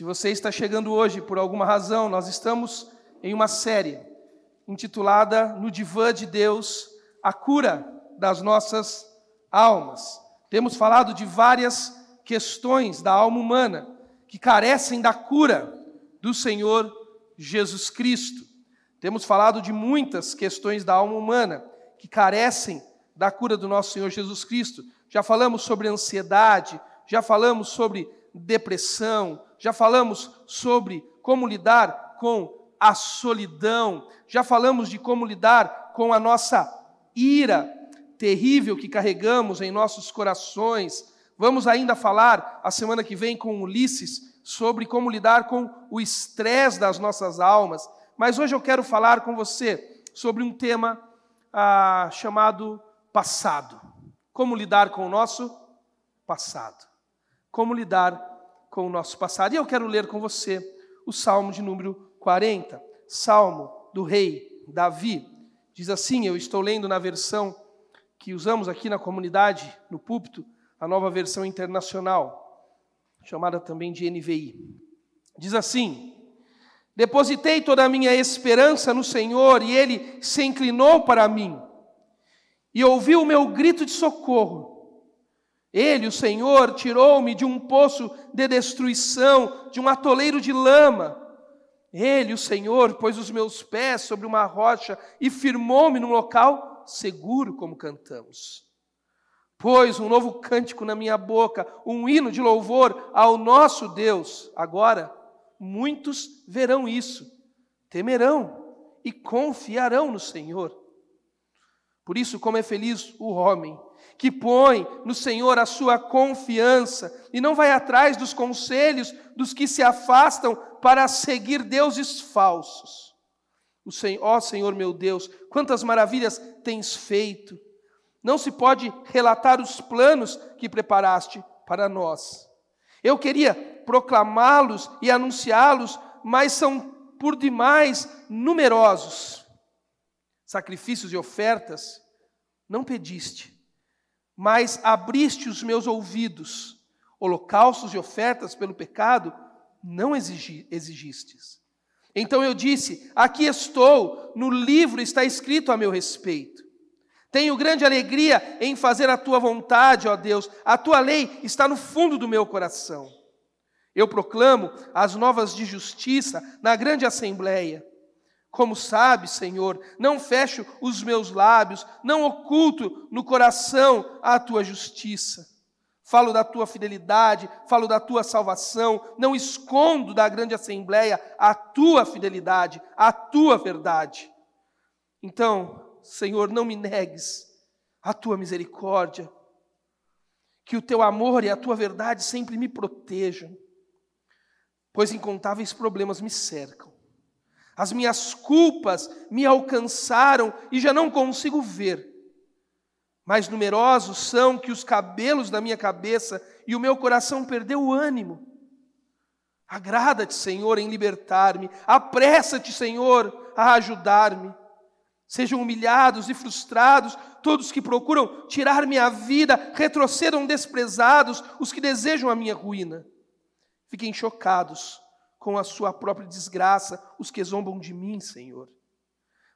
Se você está chegando hoje por alguma razão, nós estamos em uma série intitulada No Divã de Deus, a cura das nossas almas. Temos falado de várias questões da alma humana que carecem da cura do Senhor Jesus Cristo. Temos falado de muitas questões da alma humana que carecem da cura do nosso Senhor Jesus Cristo. Já falamos sobre ansiedade, já falamos sobre depressão, já falamos sobre como lidar com a solidão, já falamos de como lidar com a nossa ira terrível que carregamos em nossos corações. Vamos ainda falar a semana que vem com Ulisses sobre como lidar com o estresse das nossas almas. Mas hoje eu quero falar com você sobre um tema ah, chamado passado. Como lidar com o nosso passado. Como lidar com o nosso passado. E eu quero ler com você o Salmo de número 40, Salmo do rei Davi. Diz assim: Eu estou lendo na versão que usamos aqui na comunidade, no púlpito, a nova versão internacional, chamada também de NVI. Diz assim: Depositei toda a minha esperança no Senhor e ele se inclinou para mim e ouviu o meu grito de socorro. Ele, o Senhor, tirou-me de um poço de destruição, de um atoleiro de lama. Ele, o Senhor, pôs os meus pés sobre uma rocha e firmou-me num local seguro, como cantamos. Pôs um novo cântico na minha boca, um hino de louvor ao nosso Deus. Agora, muitos verão isso, temerão e confiarão no Senhor. Por isso, como é feliz o homem que põe no Senhor a sua confiança e não vai atrás dos conselhos dos que se afastam para seguir deuses falsos. O Senhor, ó Senhor meu Deus, quantas maravilhas tens feito. Não se pode relatar os planos que preparaste para nós. Eu queria proclamá-los e anunciá-los, mas são por demais numerosos. Sacrifícios e ofertas não pediste, mas abriste os meus ouvidos. Holocaustos e ofertas pelo pecado não exigi, exigistes. Então eu disse: Aqui estou, no livro está escrito a meu respeito. Tenho grande alegria em fazer a tua vontade, ó Deus, a tua lei está no fundo do meu coração. Eu proclamo as novas de justiça na grande assembleia. Como sabe, Senhor, não fecho os meus lábios, não oculto no coração a tua justiça. Falo da tua fidelidade, falo da tua salvação, não escondo da grande assembleia a tua fidelidade, a tua verdade. Então, Senhor, não me negues a tua misericórdia, que o teu amor e a tua verdade sempre me protejam, pois incontáveis problemas me cercam as minhas culpas me alcançaram e já não consigo ver. Mais numerosos são que os cabelos da minha cabeça e o meu coração perdeu o ânimo. Agrada-te, Senhor, em libertar-me. Apressa-te, Senhor, a ajudar-me. Sejam humilhados e frustrados todos que procuram tirar minha vida, retrocedam desprezados os que desejam a minha ruína. Fiquem chocados com a sua própria desgraça os que zombam de mim, Senhor.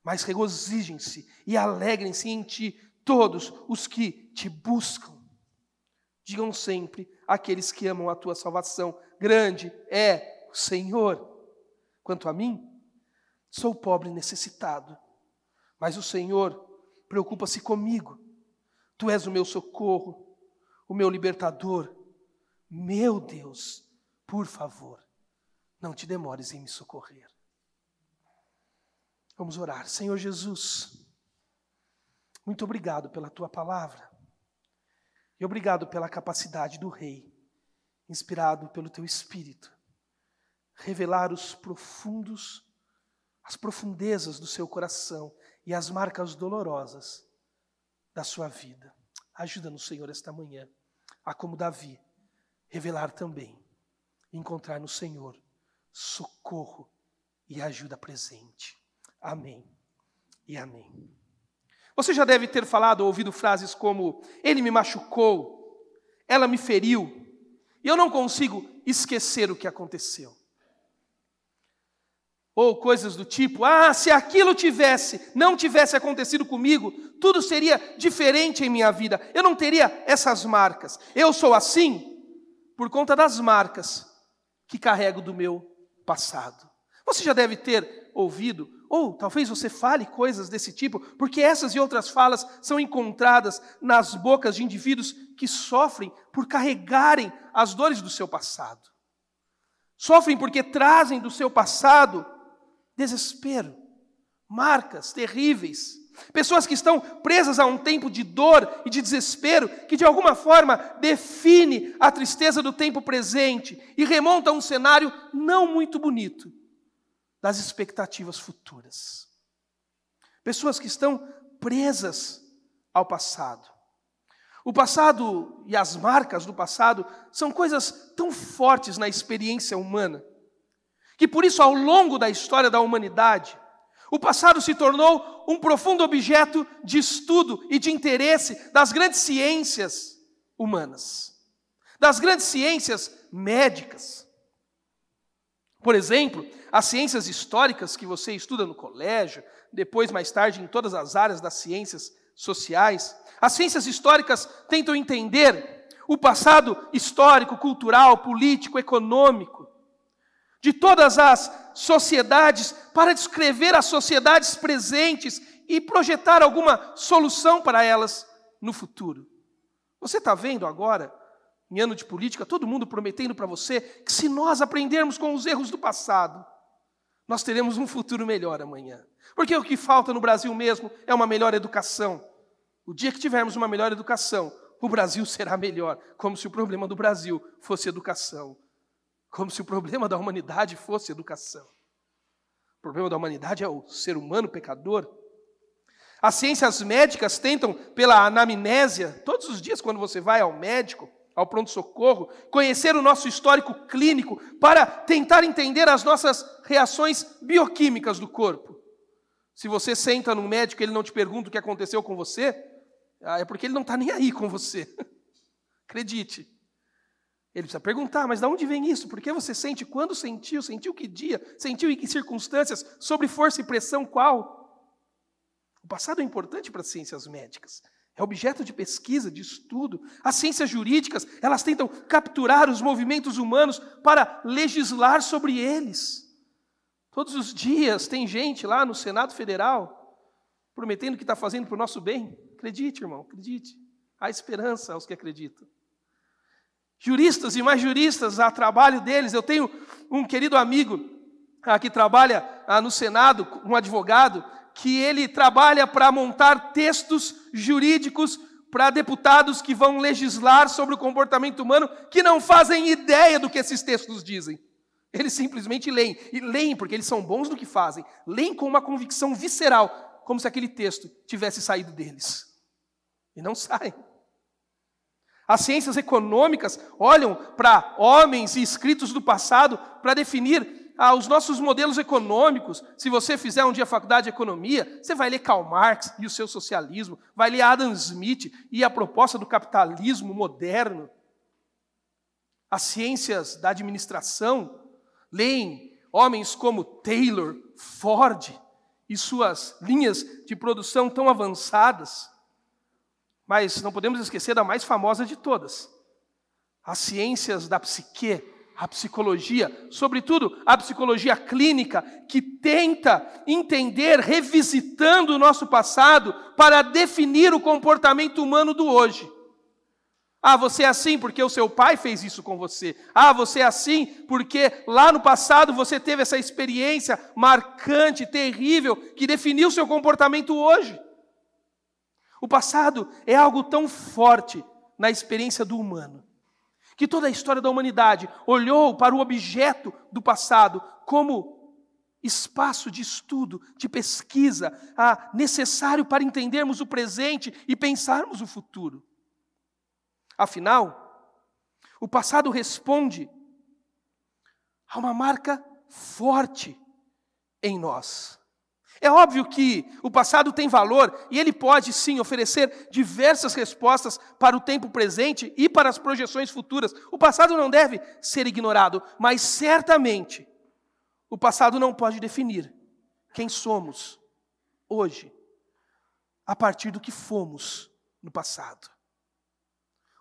Mas regozijem-se e alegrem-se em ti todos os que te buscam. Digam sempre aqueles que amam a tua salvação: grande é o Senhor. Quanto a mim, sou pobre e necessitado, mas o Senhor preocupa-se comigo. Tu és o meu socorro, o meu libertador. Meu Deus, por favor, não te demores em me socorrer. Vamos orar. Senhor Jesus, muito obrigado pela tua palavra. E obrigado pela capacidade do Rei, inspirado pelo teu Espírito, revelar os profundos, as profundezas do seu coração e as marcas dolorosas da sua vida. Ajuda-nos, Senhor, esta manhã, a como Davi, revelar também, encontrar no Senhor socorro e ajuda presente. Amém e amém. Você já deve ter falado ou ouvido frases como: Ele me machucou, ela me feriu, E eu não consigo esquecer o que aconteceu. Ou coisas do tipo: ah, se aquilo tivesse, não tivesse acontecido comigo, tudo seria diferente em minha vida. Eu não teria essas marcas. Eu sou assim por conta das marcas que carrego do meu passado. Você já deve ter ouvido, ou talvez você fale coisas desse tipo, porque essas e outras falas são encontradas nas bocas de indivíduos que sofrem por carregarem as dores do seu passado. Sofrem porque trazem do seu passado desespero, marcas terríveis. Pessoas que estão presas a um tempo de dor e de desespero, que de alguma forma define a tristeza do tempo presente e remonta a um cenário não muito bonito das expectativas futuras. Pessoas que estão presas ao passado. O passado e as marcas do passado são coisas tão fortes na experiência humana, que por isso, ao longo da história da humanidade, o passado se tornou um profundo objeto de estudo e de interesse das grandes ciências humanas, das grandes ciências médicas. Por exemplo, as ciências históricas que você estuda no colégio, depois, mais tarde, em todas as áreas das ciências sociais, as ciências históricas tentam entender o passado histórico, cultural, político, econômico de todas as sociedades para descrever as sociedades presentes e projetar alguma solução para elas no futuro. Você está vendo agora em ano de política, todo mundo prometendo para você que se nós aprendermos com os erros do passado, nós teremos um futuro melhor amanhã. Porque o que falta no Brasil mesmo é uma melhor educação. O dia que tivermos uma melhor educação, o Brasil será melhor, como se o problema do Brasil fosse educação, como se o problema da humanidade fosse educação. O problema da humanidade é o ser humano pecador. As ciências médicas tentam, pela anamnésia, todos os dias, quando você vai ao médico, ao pronto-socorro, conhecer o nosso histórico clínico para tentar entender as nossas reações bioquímicas do corpo. Se você senta no médico e ele não te pergunta o que aconteceu com você, ah, é porque ele não está nem aí com você. Acredite. Ele precisa perguntar, mas de onde vem isso? Por que você sente? Quando sentiu? Sentiu que dia? Sentiu em que circunstâncias? Sobre força e pressão qual? O passado é importante para as ciências médicas. É objeto de pesquisa, de estudo. As ciências jurídicas, elas tentam capturar os movimentos humanos para legislar sobre eles. Todos os dias tem gente lá no Senado Federal prometendo que está fazendo para o nosso bem. Acredite, irmão, acredite. Há esperança aos que acreditam. Juristas e mais juristas, há trabalho deles. Eu tenho um querido amigo ah, que trabalha ah, no Senado, um advogado, que ele trabalha para montar textos jurídicos para deputados que vão legislar sobre o comportamento humano que não fazem ideia do que esses textos dizem. Eles simplesmente leem. E leem porque eles são bons no que fazem. Leem com uma convicção visceral, como se aquele texto tivesse saído deles. E não saem. As ciências econômicas olham para homens e escritos do passado para definir ah, os nossos modelos econômicos. Se você fizer um dia faculdade de economia, você vai ler Karl Marx e o seu socialismo, vai ler Adam Smith e a proposta do capitalismo moderno. As ciências da administração leem homens como Taylor, Ford e suas linhas de produção tão avançadas. Mas não podemos esquecer da mais famosa de todas, as ciências da psique, a psicologia, sobretudo a psicologia clínica, que tenta entender, revisitando o nosso passado, para definir o comportamento humano do hoje. Ah, você é assim porque o seu pai fez isso com você. Ah, você é assim porque lá no passado você teve essa experiência marcante, terrível, que definiu o seu comportamento hoje. O passado é algo tão forte na experiência do humano que toda a história da humanidade olhou para o objeto do passado como espaço de estudo, de pesquisa, ah, necessário para entendermos o presente e pensarmos o futuro. Afinal, o passado responde a uma marca forte em nós. É óbvio que o passado tem valor e ele pode sim oferecer diversas respostas para o tempo presente e para as projeções futuras. O passado não deve ser ignorado, mas certamente o passado não pode definir quem somos hoje, a partir do que fomos no passado.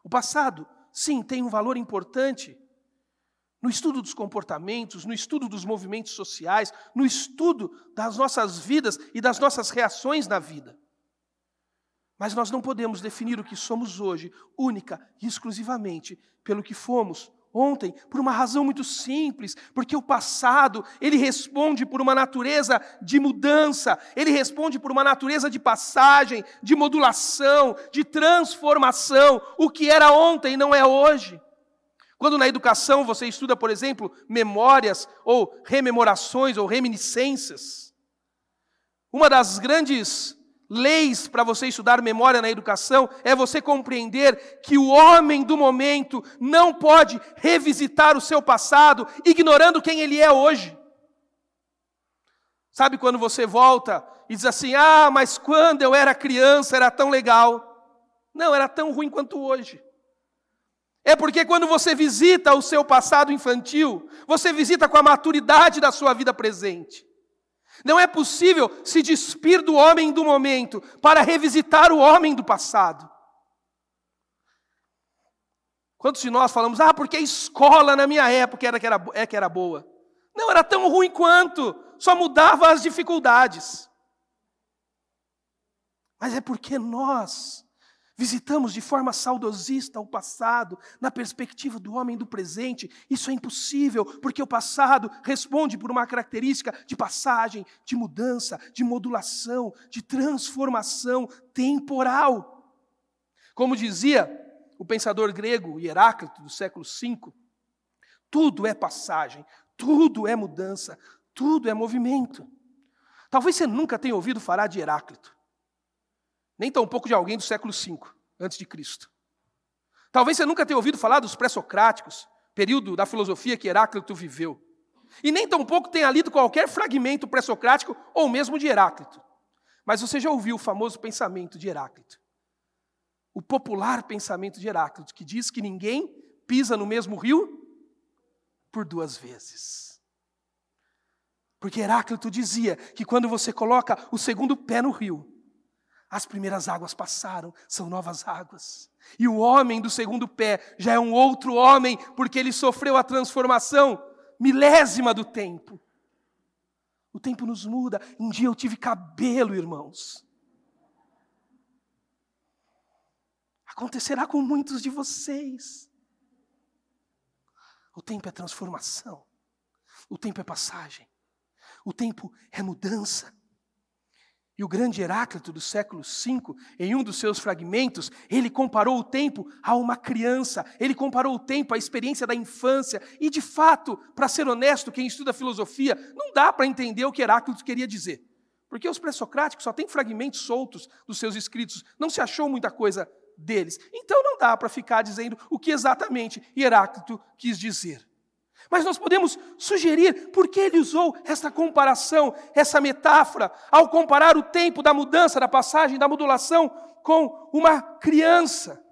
O passado, sim, tem um valor importante no estudo dos comportamentos, no estudo dos movimentos sociais, no estudo das nossas vidas e das nossas reações na vida. Mas nós não podemos definir o que somos hoje única e exclusivamente pelo que fomos ontem, por uma razão muito simples, porque o passado, ele responde por uma natureza de mudança, ele responde por uma natureza de passagem, de modulação, de transformação. O que era ontem não é hoje. Quando na educação você estuda, por exemplo, memórias ou rememorações ou reminiscências, uma das grandes leis para você estudar memória na educação é você compreender que o homem do momento não pode revisitar o seu passado ignorando quem ele é hoje. Sabe quando você volta e diz assim: "Ah, mas quando eu era criança era tão legal". Não, era tão ruim quanto hoje. É porque quando você visita o seu passado infantil, você visita com a maturidade da sua vida presente. Não é possível se despir do homem do momento para revisitar o homem do passado. Quantos de nós falamos, ah, porque a escola na minha época era que era, é que era boa? Não, era tão ruim quanto, só mudava as dificuldades. Mas é porque nós Visitamos de forma saudosista o passado, na perspectiva do homem do presente. Isso é impossível, porque o passado responde por uma característica de passagem, de mudança, de modulação, de transformação temporal. Como dizia o pensador grego Heráclito, do século V, tudo é passagem, tudo é mudança, tudo é movimento. Talvez você nunca tenha ouvido falar de Heráclito nem tampouco de alguém do século V antes de Cristo. Talvez você nunca tenha ouvido falar dos pré-socráticos, período da filosofia que Heráclito viveu. E nem tampouco tenha lido qualquer fragmento pré-socrático ou mesmo de Heráclito. Mas você já ouviu o famoso pensamento de Heráclito. O popular pensamento de Heráclito, que diz que ninguém pisa no mesmo rio por duas vezes. Porque Heráclito dizia que quando você coloca o segundo pé no rio, as primeiras águas passaram, são novas águas. E o homem do segundo pé já é um outro homem, porque ele sofreu a transformação milésima do tempo. O tempo nos muda. Um dia eu tive cabelo, irmãos. Acontecerá com muitos de vocês. O tempo é transformação. O tempo é passagem. O tempo é mudança. E o grande Heráclito do século V, em um dos seus fragmentos, ele comparou o tempo a uma criança, ele comparou o tempo à experiência da infância. E, de fato, para ser honesto, quem estuda filosofia, não dá para entender o que Heráclito queria dizer. Porque os pré-socráticos só têm fragmentos soltos dos seus escritos, não se achou muita coisa deles. Então não dá para ficar dizendo o que exatamente Heráclito quis dizer. Mas nós podemos sugerir por que ele usou essa comparação, essa metáfora, ao comparar o tempo da mudança, da passagem, da modulação com uma criança.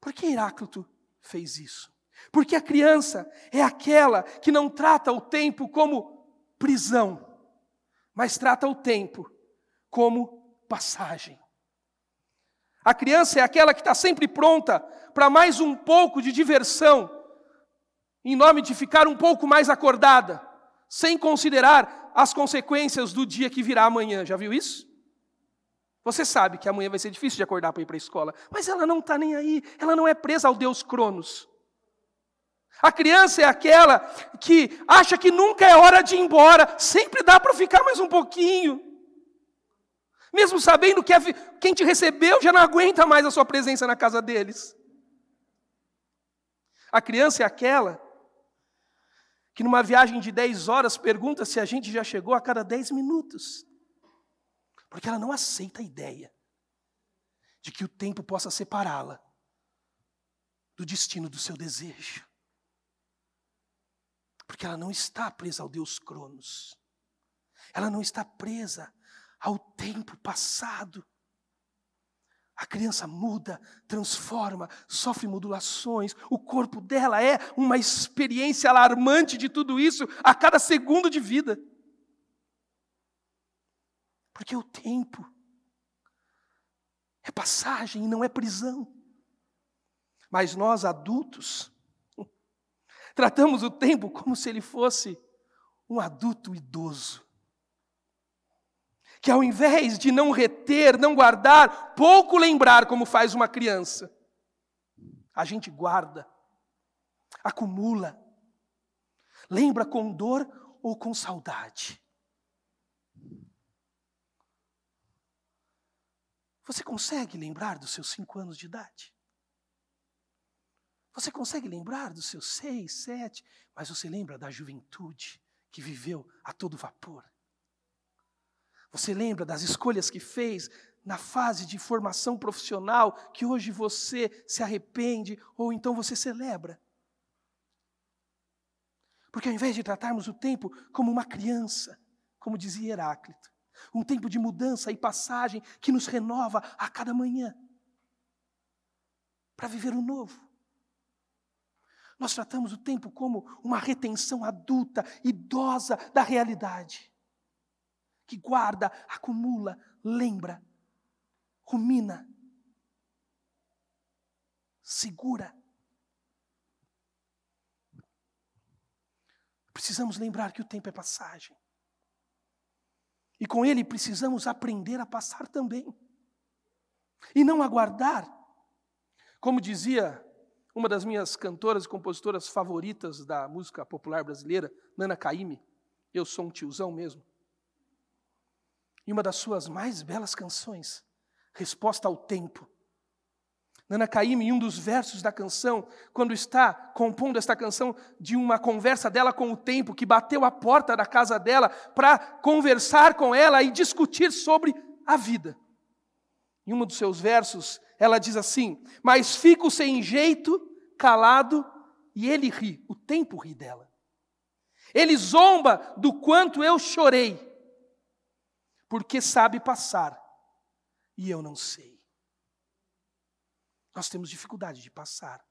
Por que Heráclito fez isso? Porque a criança é aquela que não trata o tempo como prisão, mas trata o tempo como passagem. A criança é aquela que está sempre pronta para mais um pouco de diversão, em nome de ficar um pouco mais acordada, sem considerar as consequências do dia que virá amanhã. Já viu isso? Você sabe que amanhã vai ser difícil de acordar para ir para a escola, mas ela não está nem aí, ela não é presa ao Deus Cronos. A criança é aquela que acha que nunca é hora de ir embora, sempre dá para ficar mais um pouquinho. Mesmo sabendo que quem te recebeu já não aguenta mais a sua presença na casa deles. A criança é aquela que numa viagem de 10 horas pergunta se a gente já chegou a cada 10 minutos. Porque ela não aceita a ideia de que o tempo possa separá-la do destino do seu desejo. Porque ela não está presa ao Deus Cronos. Ela não está presa ao tempo passado. A criança muda, transforma, sofre modulações. O corpo dela é uma experiência alarmante de tudo isso a cada segundo de vida. Porque o tempo é passagem e não é prisão. Mas nós adultos tratamos o tempo como se ele fosse um adulto idoso que ao invés de não reter, não guardar, pouco lembrar como faz uma criança, a gente guarda, acumula, lembra com dor ou com saudade. Você consegue lembrar dos seus cinco anos de idade? Você consegue lembrar dos seus seis, sete, mas você lembra da juventude que viveu a todo vapor? Você lembra das escolhas que fez na fase de formação profissional que hoje você se arrepende ou então você celebra? Porque ao invés de tratarmos o tempo como uma criança, como dizia Heráclito, um tempo de mudança e passagem que nos renova a cada manhã para viver o novo. Nós tratamos o tempo como uma retenção adulta, idosa da realidade que guarda, acumula, lembra, rumina, segura. Precisamos lembrar que o tempo é passagem. E com ele precisamos aprender a passar também. E não aguardar. Como dizia uma das minhas cantoras e compositoras favoritas da música popular brasileira, Nana Caymmi, eu sou um tiozão mesmo em uma das suas mais belas canções, Resposta ao Tempo. Nana Caymmi, em um dos versos da canção, quando está compondo esta canção de uma conversa dela com o tempo, que bateu a porta da casa dela para conversar com ela e discutir sobre a vida. Em um dos seus versos, ela diz assim: Mas fico sem jeito, calado, e ele ri, o tempo ri dela. Ele zomba do quanto eu chorei porque sabe passar e eu não sei. Nós temos dificuldade de passar,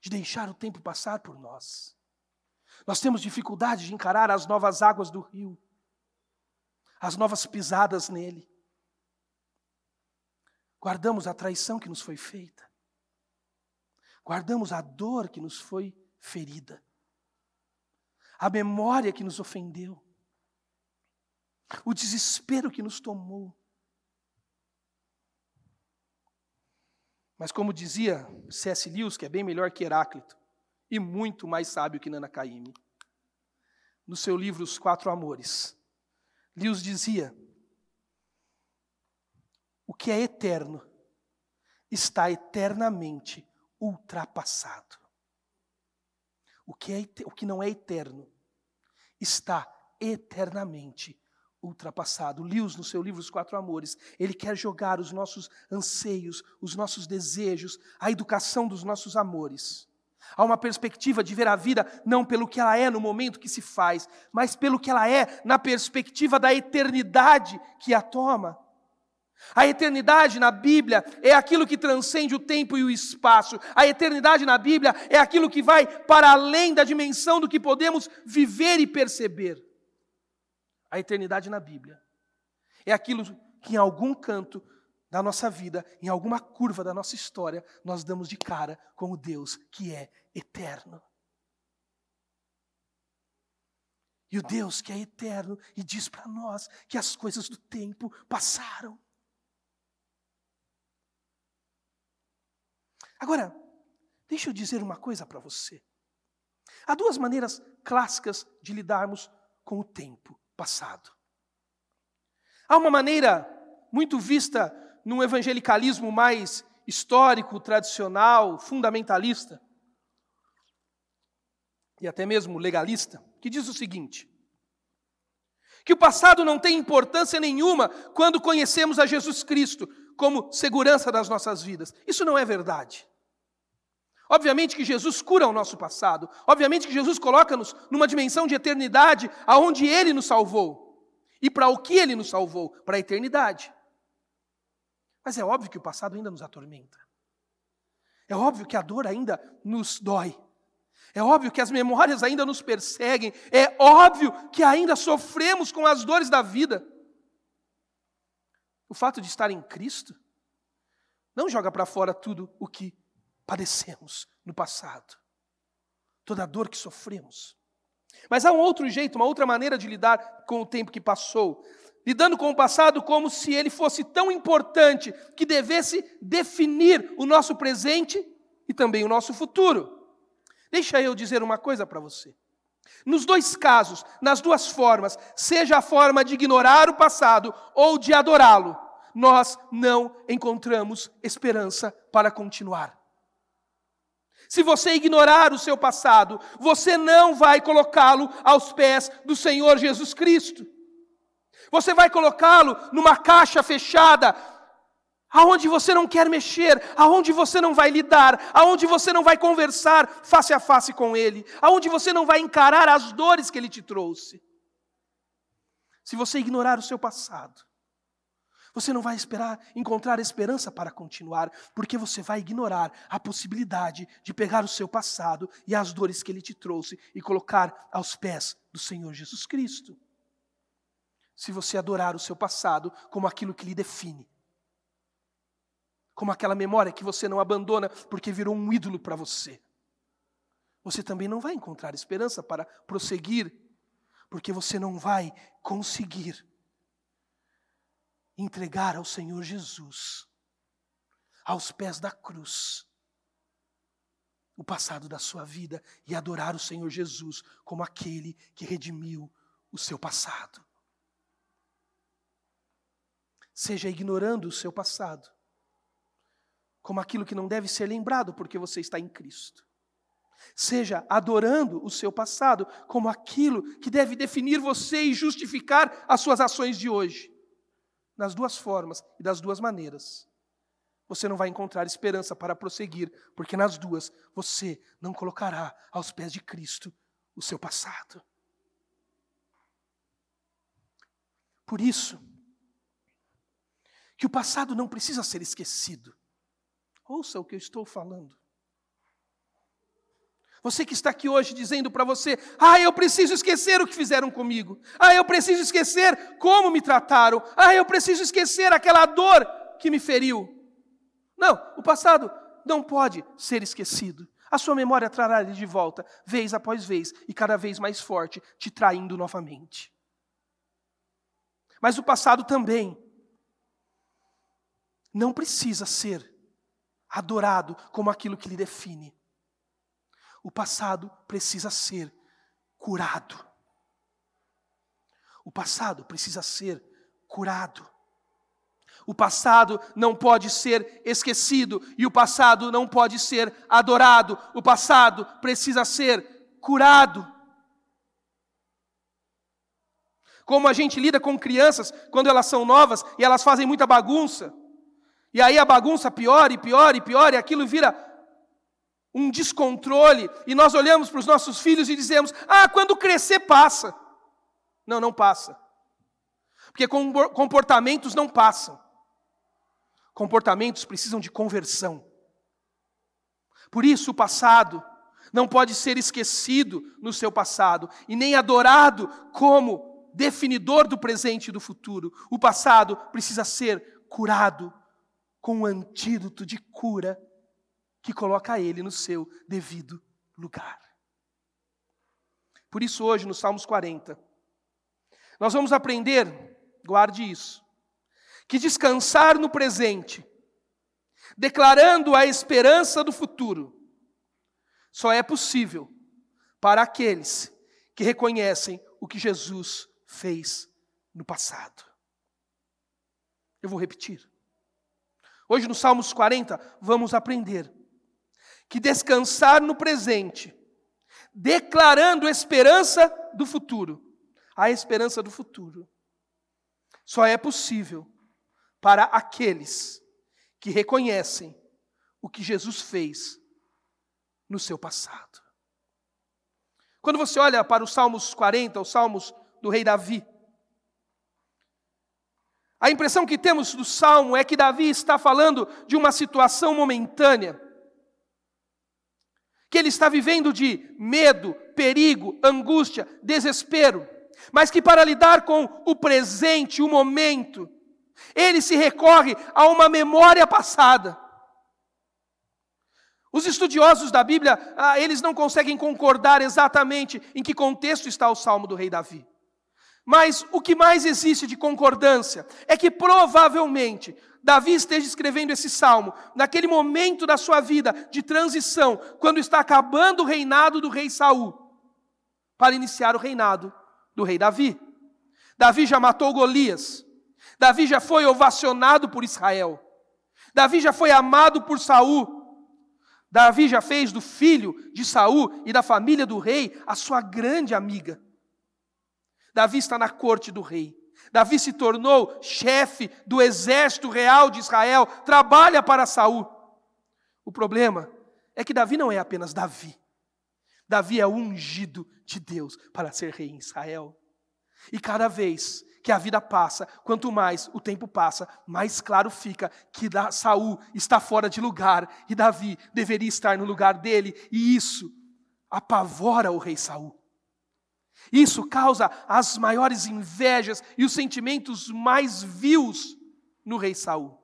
de deixar o tempo passar por nós. Nós temos dificuldade de encarar as novas águas do rio, as novas pisadas nele. Guardamos a traição que nos foi feita, guardamos a dor que nos foi ferida, a memória que nos ofendeu o desespero que nos tomou. Mas como dizia C.S. Lewis, que é bem melhor que Heráclito, e muito mais sábio que Nana Caymmi, no seu livro Os Quatro Amores, Lewis dizia: O que é eterno está eternamente ultrapassado. O que, é, o que não é eterno está eternamente ultrapassado. Lewis, no seu livro Os Quatro Amores, ele quer jogar os nossos anseios, os nossos desejos, a educação dos nossos amores. Há uma perspectiva de ver a vida não pelo que ela é no momento que se faz, mas pelo que ela é na perspectiva da eternidade que a toma. A eternidade na Bíblia é aquilo que transcende o tempo e o espaço. A eternidade na Bíblia é aquilo que vai para além da dimensão do que podemos viver e perceber a eternidade na Bíblia. É aquilo que em algum canto da nossa vida, em alguma curva da nossa história, nós damos de cara com o Deus que é eterno. E o Deus que é eterno e diz para nós que as coisas do tempo passaram. Agora, deixa eu dizer uma coisa para você. Há duas maneiras clássicas de lidarmos com o tempo passado. Há uma maneira muito vista num evangelicalismo mais histórico, tradicional, fundamentalista e até mesmo legalista, que diz o seguinte: que o passado não tem importância nenhuma quando conhecemos a Jesus Cristo como segurança das nossas vidas. Isso não é verdade. Obviamente que Jesus cura o nosso passado. Obviamente que Jesus coloca-nos numa dimensão de eternidade aonde ele nos salvou. E para o que ele nos salvou? Para a eternidade. Mas é óbvio que o passado ainda nos atormenta. É óbvio que a dor ainda nos dói. É óbvio que as memórias ainda nos perseguem. É óbvio que ainda sofremos com as dores da vida. O fato de estar em Cristo não joga para fora tudo o que padecemos no passado, toda a dor que sofremos. Mas há um outro jeito, uma outra maneira de lidar com o tempo que passou, lidando com o passado como se ele fosse tão importante que devesse definir o nosso presente e também o nosso futuro. Deixa eu dizer uma coisa para você. Nos dois casos, nas duas formas, seja a forma de ignorar o passado ou de adorá-lo, nós não encontramos esperança para continuar. Se você ignorar o seu passado, você não vai colocá-lo aos pés do Senhor Jesus Cristo. Você vai colocá-lo numa caixa fechada, aonde você não quer mexer, aonde você não vai lidar, aonde você não vai conversar face a face com ele, aonde você não vai encarar as dores que ele te trouxe. Se você ignorar o seu passado, você não vai esperar encontrar esperança para continuar, porque você vai ignorar a possibilidade de pegar o seu passado e as dores que ele te trouxe e colocar aos pés do Senhor Jesus Cristo. Se você adorar o seu passado como aquilo que lhe define, como aquela memória que você não abandona porque virou um ídolo para você, você também não vai encontrar esperança para prosseguir, porque você não vai conseguir entregar ao Senhor Jesus, aos pés da cruz, o passado da sua vida e adorar o Senhor Jesus como aquele que redimiu o seu passado. Seja ignorando o seu passado, como aquilo que não deve ser lembrado porque você está em Cristo. Seja adorando o seu passado como aquilo que deve definir você e justificar as suas ações de hoje nas duas formas e das duas maneiras, você não vai encontrar esperança para prosseguir, porque nas duas você não colocará aos pés de Cristo o seu passado. Por isso, que o passado não precisa ser esquecido. Ouça o que eu estou falando. Você que está aqui hoje dizendo para você: ah, eu preciso esquecer o que fizeram comigo. Ah, eu preciso esquecer como me trataram. Ah, eu preciso esquecer aquela dor que me feriu. Não, o passado não pode ser esquecido. A sua memória trará ele de volta, vez após vez, e cada vez mais forte, te traindo novamente. Mas o passado também não precisa ser adorado como aquilo que lhe define. O passado precisa ser curado. O passado precisa ser curado. O passado não pode ser esquecido e o passado não pode ser adorado. O passado precisa ser curado. Como a gente lida com crianças quando elas são novas e elas fazem muita bagunça. E aí a bagunça piora e piora e piora e aquilo vira um descontrole, e nós olhamos para os nossos filhos e dizemos: ah, quando crescer passa. Não, não passa. Porque comportamentos não passam. Comportamentos precisam de conversão. Por isso, o passado não pode ser esquecido no seu passado e nem adorado como definidor do presente e do futuro. O passado precisa ser curado com um antídoto de cura que coloca ele no seu devido lugar. Por isso, hoje, no Salmos 40, nós vamos aprender, guarde isso, que descansar no presente, declarando a esperança do futuro, só é possível para aqueles que reconhecem o que Jesus fez no passado. Eu vou repetir. Hoje, no Salmos 40, vamos aprender que descansar no presente, declarando esperança do futuro. A esperança do futuro só é possível para aqueles que reconhecem o que Jesus fez no seu passado. Quando você olha para os Salmos 40, os Salmos do rei Davi, a impressão que temos do salmo é que Davi está falando de uma situação momentânea, que ele está vivendo de medo, perigo, angústia, desespero, mas que para lidar com o presente, o momento, ele se recorre a uma memória passada. Os estudiosos da Bíblia, ah, eles não conseguem concordar exatamente em que contexto está o salmo do rei Davi. Mas o que mais existe de concordância é que provavelmente Davi esteja escrevendo esse salmo naquele momento da sua vida de transição, quando está acabando o reinado do rei Saul, para iniciar o reinado do rei Davi. Davi já matou Golias. Davi já foi ovacionado por Israel. Davi já foi amado por Saul. Davi já fez do filho de Saul e da família do rei a sua grande amiga. Davi está na corte do rei. Davi se tornou chefe do exército real de Israel, trabalha para Saul. O problema é que Davi não é apenas Davi. Davi é ungido de Deus para ser rei em Israel. E cada vez que a vida passa, quanto mais o tempo passa, mais claro fica que Saul está fora de lugar e Davi deveria estar no lugar dele, e isso apavora o rei Saul. Isso causa as maiores invejas e os sentimentos mais vios no rei Saul.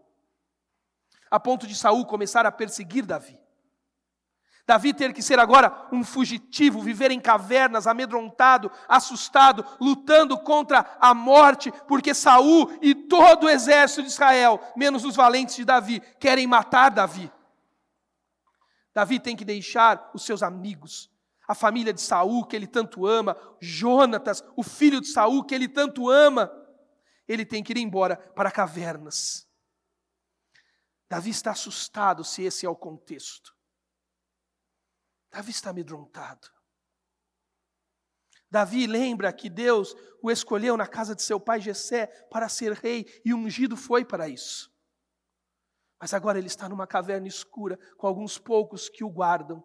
A ponto de Saul começar a perseguir Davi. Davi ter que ser agora um fugitivo, viver em cavernas, amedrontado, assustado, lutando contra a morte, porque Saul e todo o exército de Israel, menos os valentes de Davi, querem matar Davi. Davi tem que deixar os seus amigos, a família de Saul que ele tanto ama, Jonatas, o filho de Saul que ele tanto ama, ele tem que ir embora para cavernas. Davi está assustado se esse é o contexto. Davi está amedrontado. Davi lembra que Deus o escolheu na casa de seu pai Jessé para ser rei e ungido foi para isso. Mas agora ele está numa caverna escura com alguns poucos que o guardam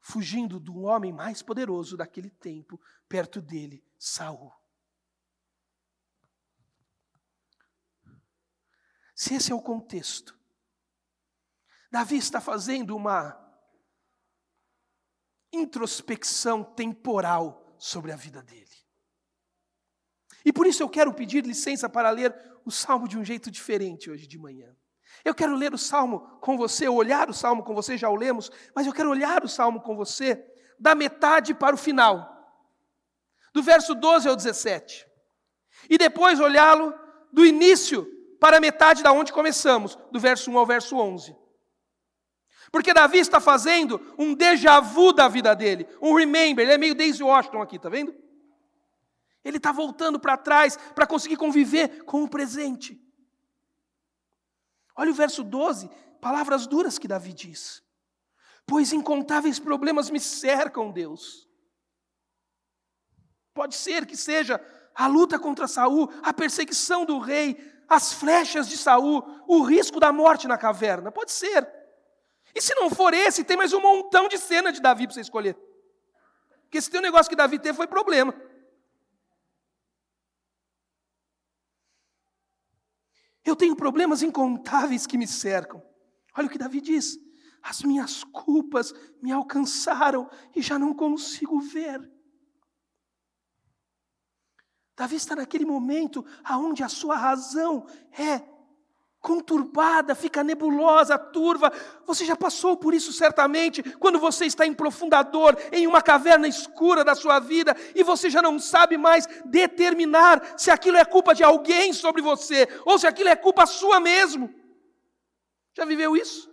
fugindo do homem mais poderoso daquele tempo, perto dele, Saul. Se esse é o contexto, Davi está fazendo uma introspecção temporal sobre a vida dele. E por isso eu quero pedir licença para ler o salmo de um jeito diferente hoje de manhã. Eu quero ler o salmo com você, olhar o salmo com você, já o lemos, mas eu quero olhar o salmo com você da metade para o final, do verso 12 ao 17, e depois olhá-lo do início para a metade da onde começamos, do verso 1 ao verso 11. Porque Davi está fazendo um déjà vu da vida dele, um remember, ele é meio Daisy Washington aqui, tá vendo? Ele está voltando para trás para conseguir conviver com o presente. Olha o verso 12, palavras duras que Davi diz. Pois incontáveis problemas me cercam, Deus. Pode ser que seja a luta contra Saul, a perseguição do rei, as flechas de Saul, o risco da morte na caverna. Pode ser. E se não for esse, tem mais um montão de cena de Davi para você escolher. Porque se tem um negócio que Davi teve, foi problema. Eu tenho problemas incontáveis que me cercam. Olha o que Davi diz: as minhas culpas me alcançaram e já não consigo ver. Davi está naquele momento aonde a sua razão é conturbada, fica nebulosa, turva. Você já passou por isso certamente, quando você está em profundador, em uma caverna escura da sua vida, e você já não sabe mais determinar se aquilo é culpa de alguém sobre você, ou se aquilo é culpa sua mesmo. Já viveu isso?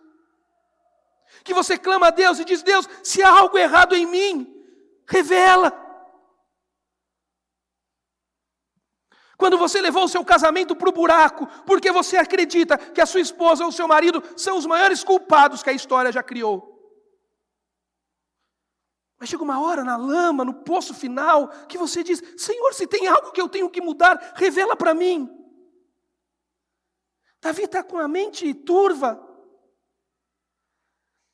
Que você clama a Deus e diz: Deus, se há algo errado em mim, revela. Quando você levou o seu casamento para o buraco, porque você acredita que a sua esposa ou o seu marido são os maiores culpados que a história já criou. Mas chega uma hora na lama, no poço final, que você diz: Senhor, se tem algo que eu tenho que mudar, revela para mim. Davi está com a mente turva.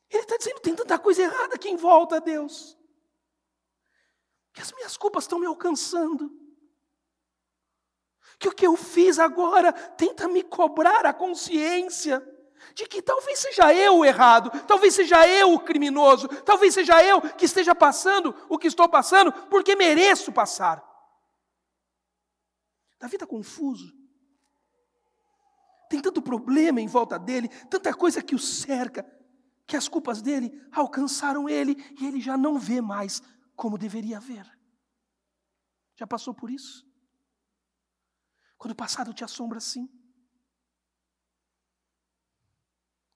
Ele está dizendo: tem tanta coisa errada aqui em volta, Deus, que as minhas culpas estão me alcançando. Que o que eu fiz agora tenta me cobrar a consciência de que talvez seja eu o errado, talvez seja eu o criminoso, talvez seja eu que esteja passando o que estou passando, porque mereço passar. Davi está confuso. Tem tanto problema em volta dele, tanta coisa que o cerca, que as culpas dele alcançaram ele e ele já não vê mais como deveria ver. Já passou por isso? Quando o passado te assombra assim?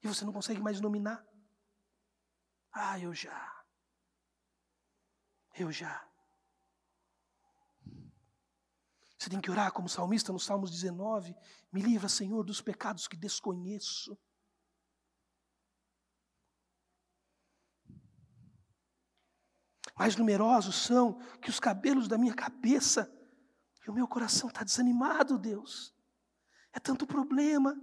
E você não consegue mais dominar? Ah, eu já. Eu já. Você tem que orar como salmista no Salmos 19: Me livra, Senhor, dos pecados que desconheço. Mais numerosos são que os cabelos da minha cabeça, e o meu coração está desanimado, Deus. É tanto problema.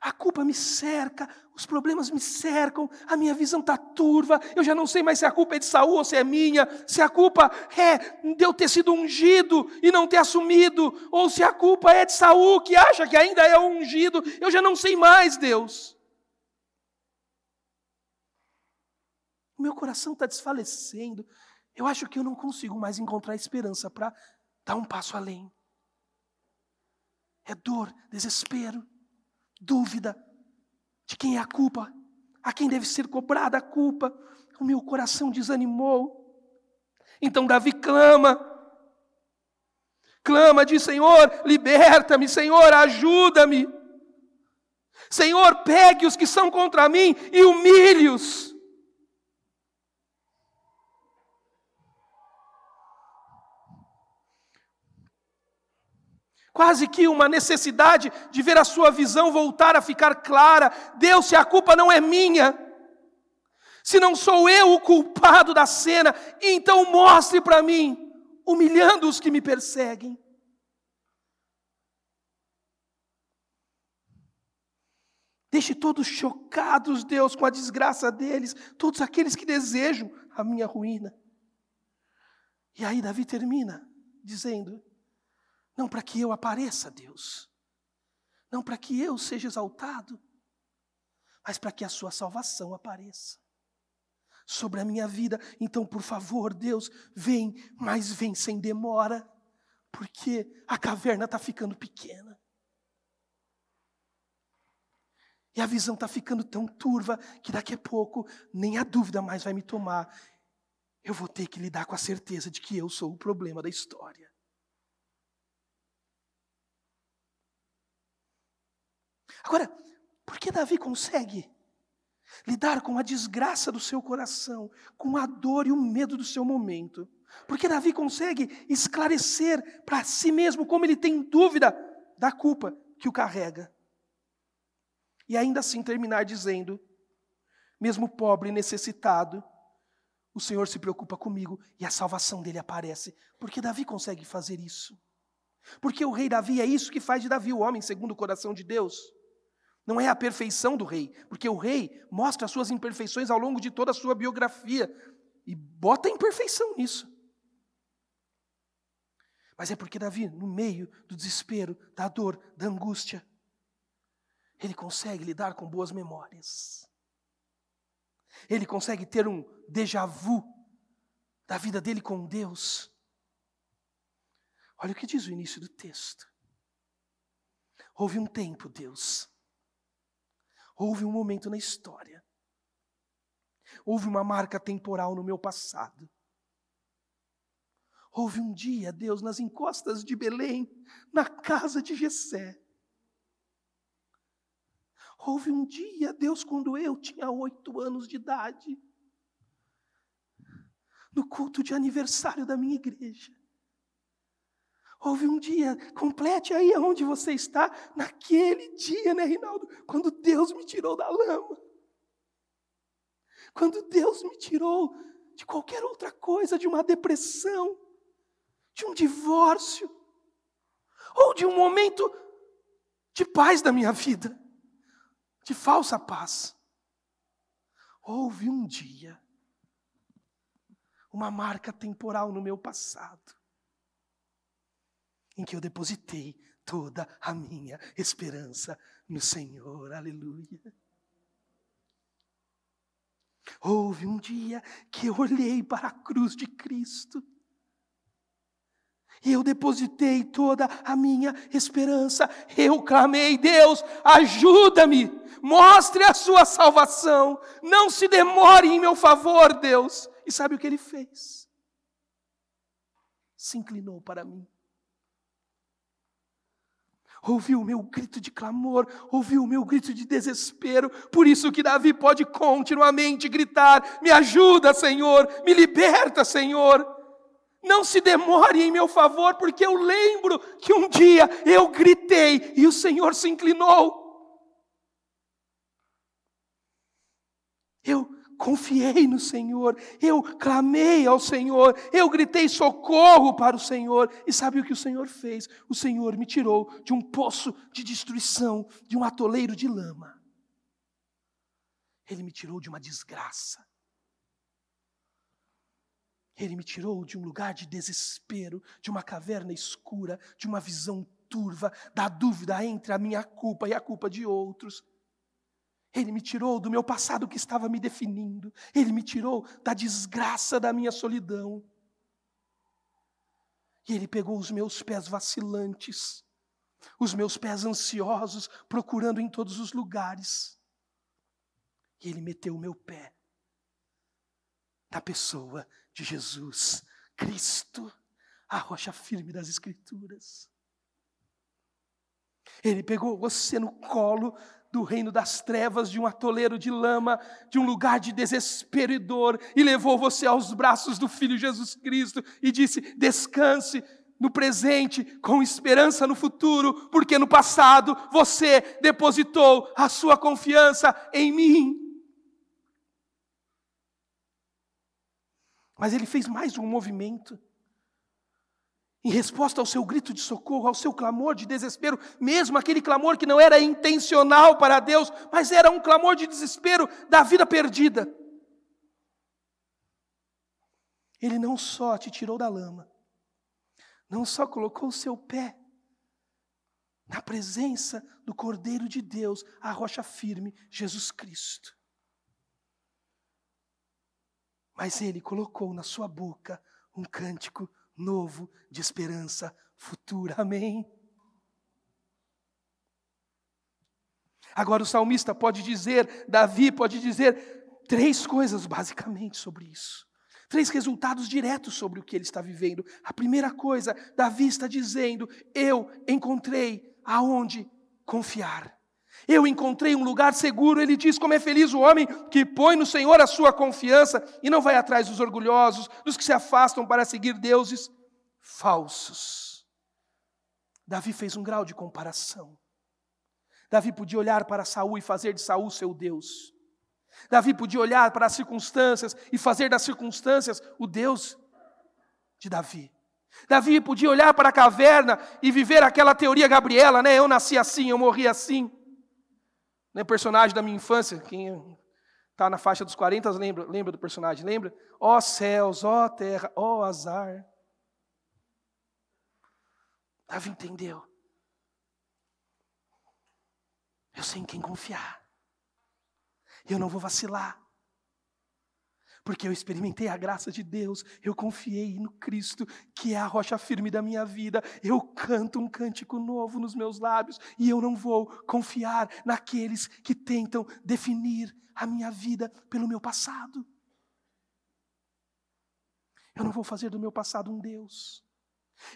A culpa me cerca, os problemas me cercam, a minha visão está turva, eu já não sei mais se a culpa é de Saul ou se é minha, se a culpa é de eu ter sido ungido e não ter assumido, ou se a culpa é de Saul que acha que ainda é ungido, eu já não sei mais, Deus. Meu coração está desfalecendo, eu acho que eu não consigo mais encontrar esperança para dar um passo além. É dor, desespero dúvida de quem é a culpa, a quem deve ser cobrada a culpa. O meu coração desanimou. Então Davi clama, clama, diz: Senhor, liberta-me, Senhor, ajuda-me. Senhor, pegue os que são contra mim e humilhe-os. Quase que uma necessidade de ver a sua visão voltar a ficar clara. Deus, se a culpa não é minha, se não sou eu o culpado da cena, então mostre para mim, humilhando os que me perseguem. Deixe todos chocados, Deus, com a desgraça deles, todos aqueles que desejam a minha ruína. E aí Davi termina dizendo: não para que eu apareça, Deus. Não para que eu seja exaltado, mas para que a sua salvação apareça sobre a minha vida. Então, por favor, Deus, vem, mas vem sem demora, porque a caverna está ficando pequena. E a visão está ficando tão turva que daqui a pouco nem a dúvida mais vai me tomar. Eu vou ter que lidar com a certeza de que eu sou o problema da história. Agora, por que Davi consegue lidar com a desgraça do seu coração, com a dor e o medo do seu momento? Porque Davi consegue esclarecer para si mesmo como ele tem dúvida da culpa que o carrega. E ainda assim terminar dizendo: mesmo pobre e necessitado, o Senhor se preocupa comigo e a salvação dele aparece. Porque Davi consegue fazer isso. Porque o rei Davi é isso que faz de Davi o homem segundo o coração de Deus. Não é a perfeição do rei, porque o rei mostra as suas imperfeições ao longo de toda a sua biografia e bota imperfeição nisso. Mas é porque Davi, no meio do desespero, da dor, da angústia, ele consegue lidar com boas memórias. Ele consegue ter um déjà vu da vida dele com Deus. Olha o que diz o início do texto. Houve um tempo, Deus, Houve um momento na história. Houve uma marca temporal no meu passado. Houve um dia, Deus, nas encostas de Belém, na casa de Jessé. Houve um dia, Deus, quando eu tinha oito anos de idade, no culto de aniversário da minha igreja. Houve um dia, complete aí aonde você está, naquele dia, né, Rinaldo? Quando Deus me tirou da lama. Quando Deus me tirou de qualquer outra coisa, de uma depressão, de um divórcio, ou de um momento de paz da minha vida, de falsa paz. Houve um dia, uma marca temporal no meu passado, em que eu depositei toda a minha esperança no Senhor. Aleluia. Houve um dia que eu olhei para a cruz de Cristo e eu depositei toda a minha esperança. Eu clamei, Deus, ajuda-me, mostre a sua salvação, não se demore em meu favor, Deus. E sabe o que ele fez? Se inclinou para mim. Ouviu o meu grito de clamor, ouviu o meu grito de desespero. Por isso que Davi pode continuamente gritar: Me ajuda, Senhor, me liberta, Senhor. Não se demore em meu favor, porque eu lembro que um dia eu gritei e o Senhor se inclinou. Eu confiei no Senhor, eu clamei ao Senhor, eu gritei socorro para o Senhor. E sabe o que o Senhor fez? O Senhor me tirou de um poço de destruição, de um atoleiro de lama. Ele me tirou de uma desgraça. Ele me tirou de um lugar de desespero, de uma caverna escura, de uma visão turva, da dúvida entre a minha culpa e a culpa de outros. Ele me tirou do meu passado que estava me definindo. Ele me tirou da desgraça da minha solidão. E ele pegou os meus pés vacilantes, os meus pés ansiosos, procurando em todos os lugares. E ele meteu o meu pé na pessoa de Jesus Cristo, a rocha firme das Escrituras. Ele pegou você no colo do reino das trevas, de um atoleiro de lama, de um lugar de desespero e dor, e levou você aos braços do Filho Jesus Cristo e disse: descanse no presente, com esperança no futuro, porque no passado você depositou a sua confiança em mim. Mas ele fez mais um movimento. Em resposta ao seu grito de socorro, ao seu clamor de desespero, mesmo aquele clamor que não era intencional para Deus, mas era um clamor de desespero da vida perdida. Ele não só te tirou da lama, não só colocou o seu pé na presença do Cordeiro de Deus, a rocha firme, Jesus Cristo. Mas ele colocou na sua boca um cântico novo de esperança futura. Amém. Agora o salmista pode dizer, Davi pode dizer três coisas basicamente sobre isso. Três resultados diretos sobre o que ele está vivendo. A primeira coisa, Davi está dizendo: Eu encontrei aonde confiar. Eu encontrei um lugar seguro. Ele diz: Como é feliz o homem que põe no Senhor a sua confiança e não vai atrás dos orgulhosos, dos que se afastam para seguir deuses falsos. Davi fez um grau de comparação. Davi podia olhar para Saul e fazer de Saul seu Deus. Davi podia olhar para as circunstâncias e fazer das circunstâncias o Deus de Davi. Davi podia olhar para a caverna e viver aquela teoria Gabriela, né? Eu nasci assim, eu morri assim. Né, personagem da minha infância, quem está na faixa dos 40 lembra, lembra do personagem, lembra? Ó oh, céus, ó oh, terra, ó oh, azar. Davi entendeu. Eu sei em quem confiar. Eu não vou vacilar porque eu experimentei a graça de Deus, eu confiei no Cristo, que é a rocha firme da minha vida. Eu canto um cântico novo nos meus lábios e eu não vou confiar naqueles que tentam definir a minha vida pelo meu passado. Eu não vou fazer do meu passado um Deus.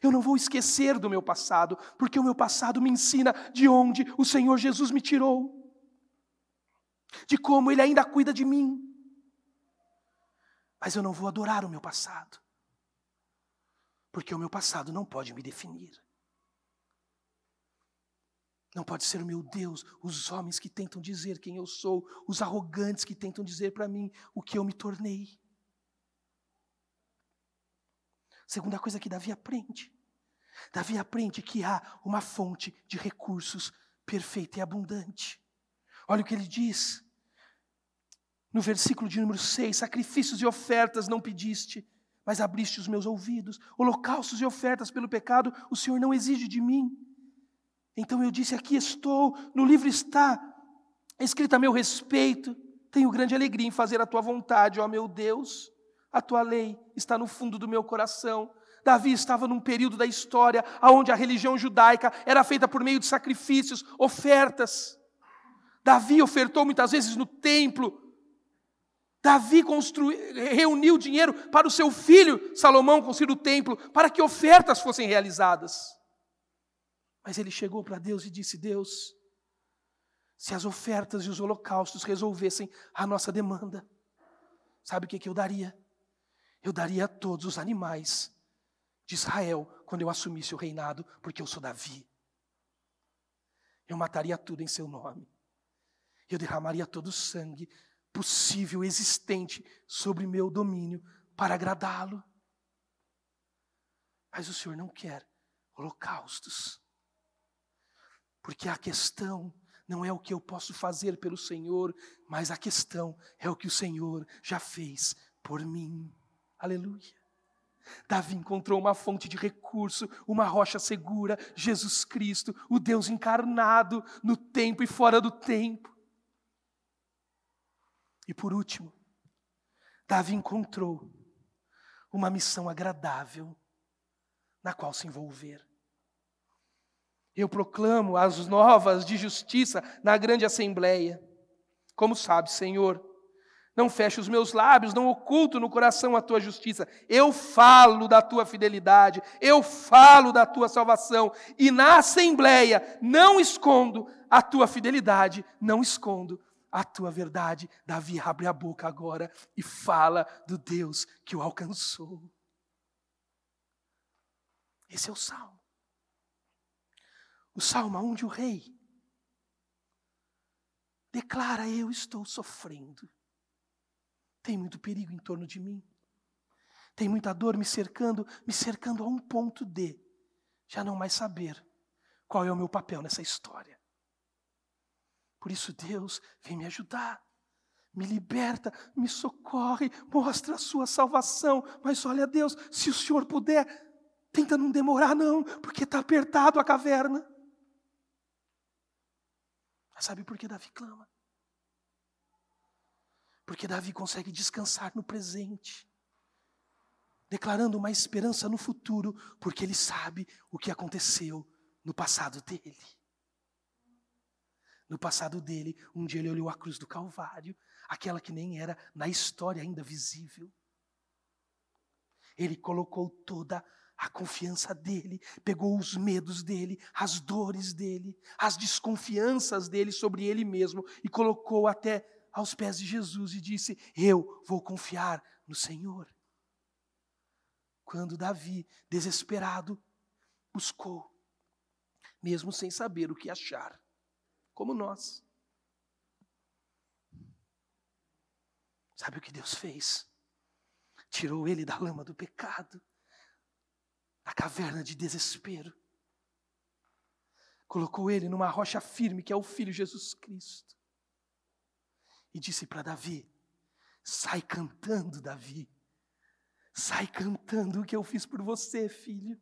Eu não vou esquecer do meu passado, porque o meu passado me ensina de onde o Senhor Jesus me tirou, de como Ele ainda cuida de mim mas eu não vou adorar o meu passado. Porque o meu passado não pode me definir. Não pode ser o meu Deus, os homens que tentam dizer quem eu sou, os arrogantes que tentam dizer para mim o que eu me tornei. Segunda coisa que Davi aprende. Davi aprende que há uma fonte de recursos perfeita e abundante. Olha o que ele diz. No versículo de número 6, sacrifícios e ofertas não pediste, mas abriste os meus ouvidos. Holocaustos e ofertas pelo pecado, o Senhor não exige de mim. Então eu disse: Aqui estou, no livro está, escrito a meu respeito. Tenho grande alegria em fazer a tua vontade, ó meu Deus. A tua lei está no fundo do meu coração. Davi estava num período da história onde a religião judaica era feita por meio de sacrifícios, ofertas. Davi ofertou muitas vezes no templo. Davi construiu, reuniu dinheiro para o seu filho Salomão construir o templo, para que ofertas fossem realizadas. Mas ele chegou para Deus e disse: Deus, se as ofertas e os holocaustos resolvessem a nossa demanda, sabe o que, que eu daria? Eu daria a todos os animais de Israel quando eu assumisse o reinado, porque eu sou Davi. Eu mataria tudo em seu nome. Eu derramaria todo o sangue possível, existente, sobre meu domínio, para agradá-lo. Mas o Senhor não quer holocaustos. Porque a questão não é o que eu posso fazer pelo Senhor, mas a questão é o que o Senhor já fez por mim. Aleluia. Davi encontrou uma fonte de recurso, uma rocha segura, Jesus Cristo, o Deus encarnado no tempo e fora do tempo. E por último, Davi encontrou uma missão agradável na qual se envolver. Eu proclamo as novas de justiça na grande assembleia. Como sabe, Senhor, não fecho os meus lábios, não oculto no coração a tua justiça. Eu falo da tua fidelidade, eu falo da tua salvação, e na assembleia não escondo a tua fidelidade, não escondo a tua verdade. Davi abre a boca agora e fala do Deus que o alcançou. Esse é o salmo. O salmo onde o rei declara: Eu estou sofrendo. Tem muito perigo em torno de mim. Tem muita dor me cercando, me cercando a um ponto de já não mais saber qual é o meu papel nessa história. Por isso, Deus vem me ajudar, me liberta, me socorre, mostra a sua salvação. Mas olha, Deus, se o Senhor puder, tenta não demorar, não, porque está apertado a caverna. Mas sabe por que Davi clama? Porque Davi consegue descansar no presente, declarando uma esperança no futuro, porque ele sabe o que aconteceu no passado dele. No passado dele, um dia ele olhou a cruz do Calvário, aquela que nem era na história ainda visível. Ele colocou toda a confiança dele, pegou os medos dele, as dores dele, as desconfianças dele sobre ele mesmo e colocou até aos pés de Jesus e disse: Eu vou confiar no Senhor. Quando Davi, desesperado, buscou, mesmo sem saber o que achar, como nós. Sabe o que Deus fez? Tirou ele da lama do pecado na caverna de desespero. Colocou ele numa rocha firme, que é o Filho Jesus Cristo. E disse para Davi: Sai cantando, Davi. Sai cantando o que eu fiz por você, filho.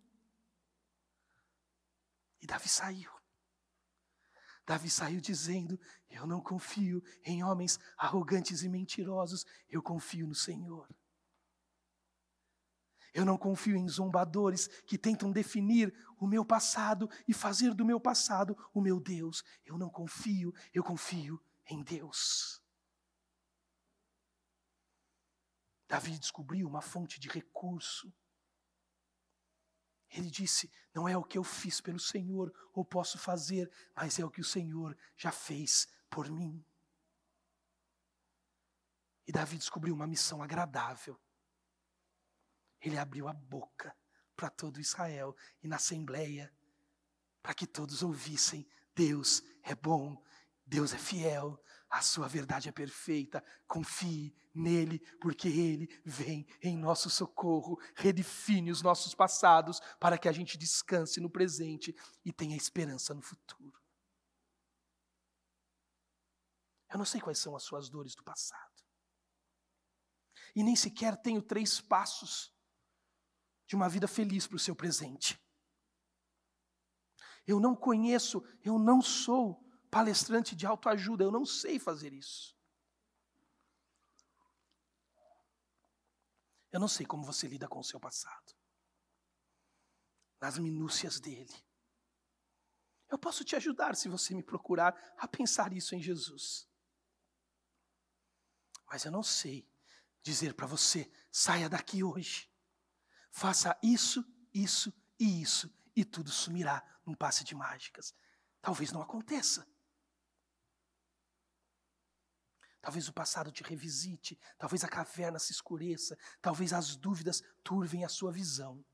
E Davi saiu. Davi saiu dizendo: Eu não confio em homens arrogantes e mentirosos, eu confio no Senhor. Eu não confio em zombadores que tentam definir o meu passado e fazer do meu passado o meu Deus. Eu não confio, eu confio em Deus. Davi descobriu uma fonte de recurso. Ele disse: Não é o que eu fiz pelo Senhor ou posso fazer, mas é o que o Senhor já fez por mim. E Davi descobriu uma missão agradável ele abriu a boca para todo Israel e na assembleia, para que todos ouvissem: Deus é bom, Deus é fiel, a sua verdade é perfeita. Confie nele, porque ele vem em nosso socorro, redefine os nossos passados para que a gente descanse no presente e tenha esperança no futuro. Eu não sei quais são as suas dores do passado. e nem sequer tenho três passos de uma vida feliz para o seu presente. Eu não conheço, eu não sou palestrante de autoajuda, eu não sei fazer isso. Eu não sei como você lida com o seu passado, nas minúcias dele. Eu posso te ajudar se você me procurar a pensar isso em Jesus. Mas eu não sei dizer para você: saia daqui hoje, faça isso, isso e isso, e tudo sumirá num passe de mágicas. Talvez não aconteça. Talvez o passado te revisite, talvez a caverna se escureça, talvez as dúvidas turvem a sua visão.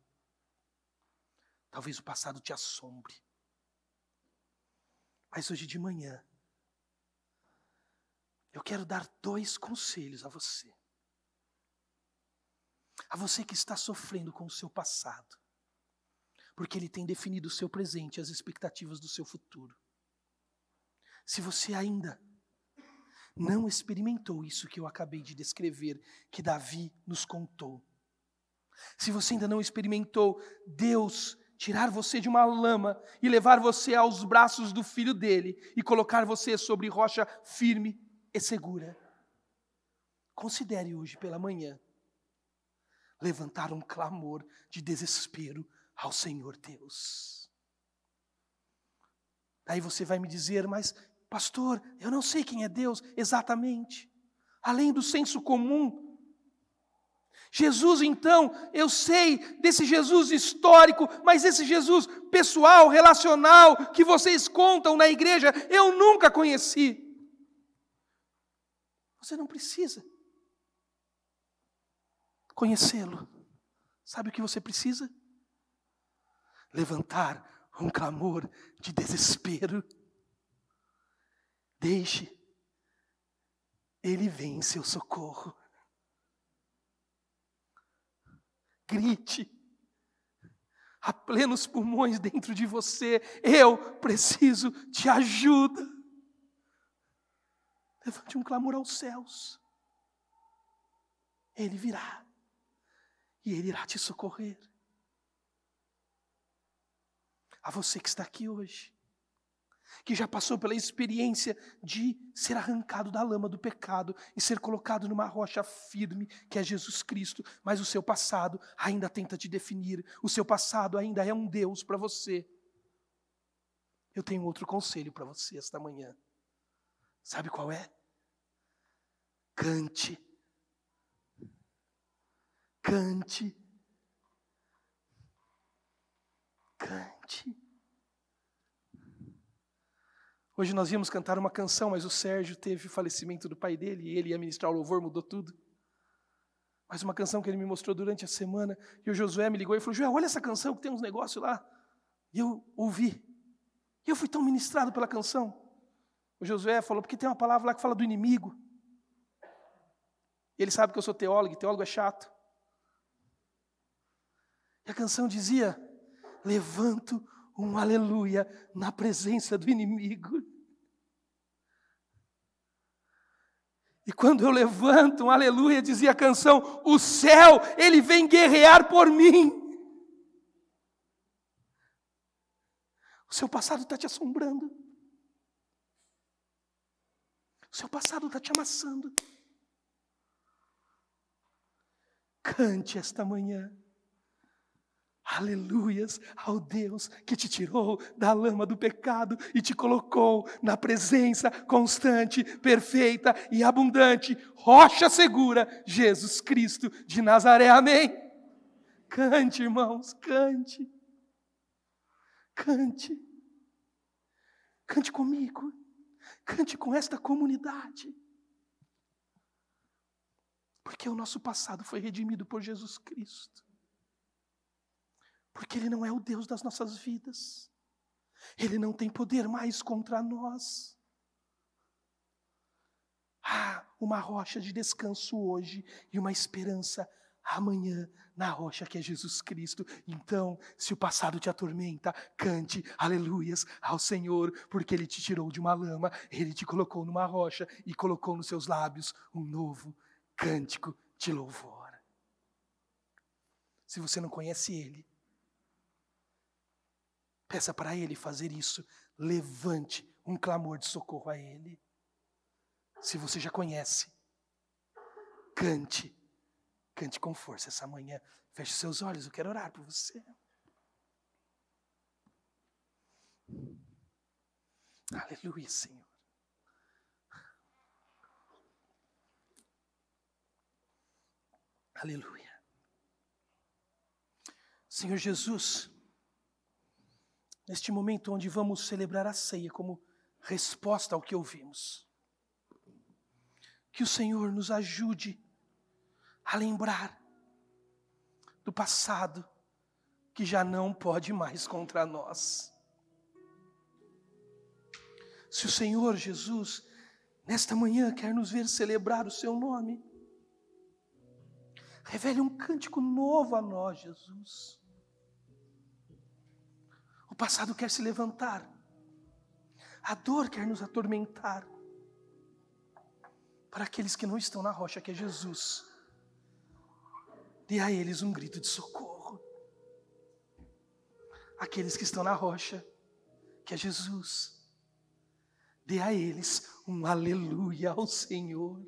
Talvez o passado te assombre. Mas hoje de manhã, eu quero dar dois conselhos a você. A você que está sofrendo com o seu passado, porque ele tem definido o seu presente e as expectativas do seu futuro. Se você ainda não experimentou isso que eu acabei de descrever, que Davi nos contou, se você ainda não experimentou Deus tirar você de uma lama e levar você aos braços do filho dele e colocar você sobre rocha firme e segura. Considere hoje pela manhã levantar um clamor de desespero ao Senhor Deus. Aí você vai me dizer, mas pastor, eu não sei quem é Deus exatamente, além do senso comum. Jesus, então, eu sei desse Jesus histórico, mas esse Jesus pessoal, relacional, que vocês contam na igreja, eu nunca conheci. Você não precisa conhecê-lo. Sabe o que você precisa? Levantar um clamor de desespero. Deixe, Ele vem em seu socorro. Grite, a plenos pulmões dentro de você: Eu preciso de ajuda. Levante um clamor aos céus. Ele virá e Ele irá te socorrer. A você que está aqui hoje, que já passou pela experiência de ser arrancado da lama do pecado e ser colocado numa rocha firme, que é Jesus Cristo, mas o seu passado ainda tenta te definir, o seu passado ainda é um Deus para você. Eu tenho outro conselho para você esta manhã. Sabe qual é? Cante. Cante. Cante. Hoje nós íamos cantar uma canção, mas o Sérgio teve o falecimento do pai dele e ele ia ministrar o louvor, mudou tudo. Mas uma canção que ele me mostrou durante a semana, e o Josué me ligou e falou: Josué, olha essa canção que tem uns negócios lá. E eu ouvi. E eu fui tão ministrado pela canção. O Josué falou, porque tem uma palavra lá que fala do inimigo. Ele sabe que eu sou teólogo, e teólogo é chato. E a canção dizia: Levanto um aleluia na presença do inimigo. E quando eu levanto um aleluia, dizia a canção: O céu, ele vem guerrear por mim. O seu passado está te assombrando. O seu passado está te amassando. Cante esta manhã. Aleluias ao Deus que te tirou da lama do pecado e te colocou na presença constante, perfeita e abundante, rocha segura, Jesus Cristo de Nazaré. Amém. Cante, irmãos, cante. Cante. Cante comigo. Cante com esta comunidade. Porque o nosso passado foi redimido por Jesus Cristo. Porque Ele não é o Deus das nossas vidas. Ele não tem poder mais contra nós. Ah, uma rocha de descanso hoje e uma esperança amanhã na rocha que é Jesus Cristo. Então, se o passado te atormenta, cante aleluias ao Senhor, porque Ele te tirou de uma lama, Ele te colocou numa rocha e colocou nos seus lábios um novo cântico de louvor. Se você não conhece Ele, peça para Ele fazer isso. Levante um clamor de socorro a Ele. Se você já conhece, cante. Cante com força essa manhã. Feche seus olhos, eu quero orar por você. Aleluia, Senhor. Aleluia. Senhor Jesus, neste momento onde vamos celebrar a ceia como resposta ao que ouvimos, que o Senhor nos ajude a lembrar do passado que já não pode mais contra nós. Se o Senhor Jesus, nesta manhã, quer nos ver celebrar o Seu nome, revele um cântico novo a nós, Jesus passado quer se levantar, a dor quer nos atormentar. Para aqueles que não estão na rocha, que é Jesus, dê a eles um grito de socorro. Aqueles que estão na rocha, que é Jesus, dê a eles um aleluia ao Senhor.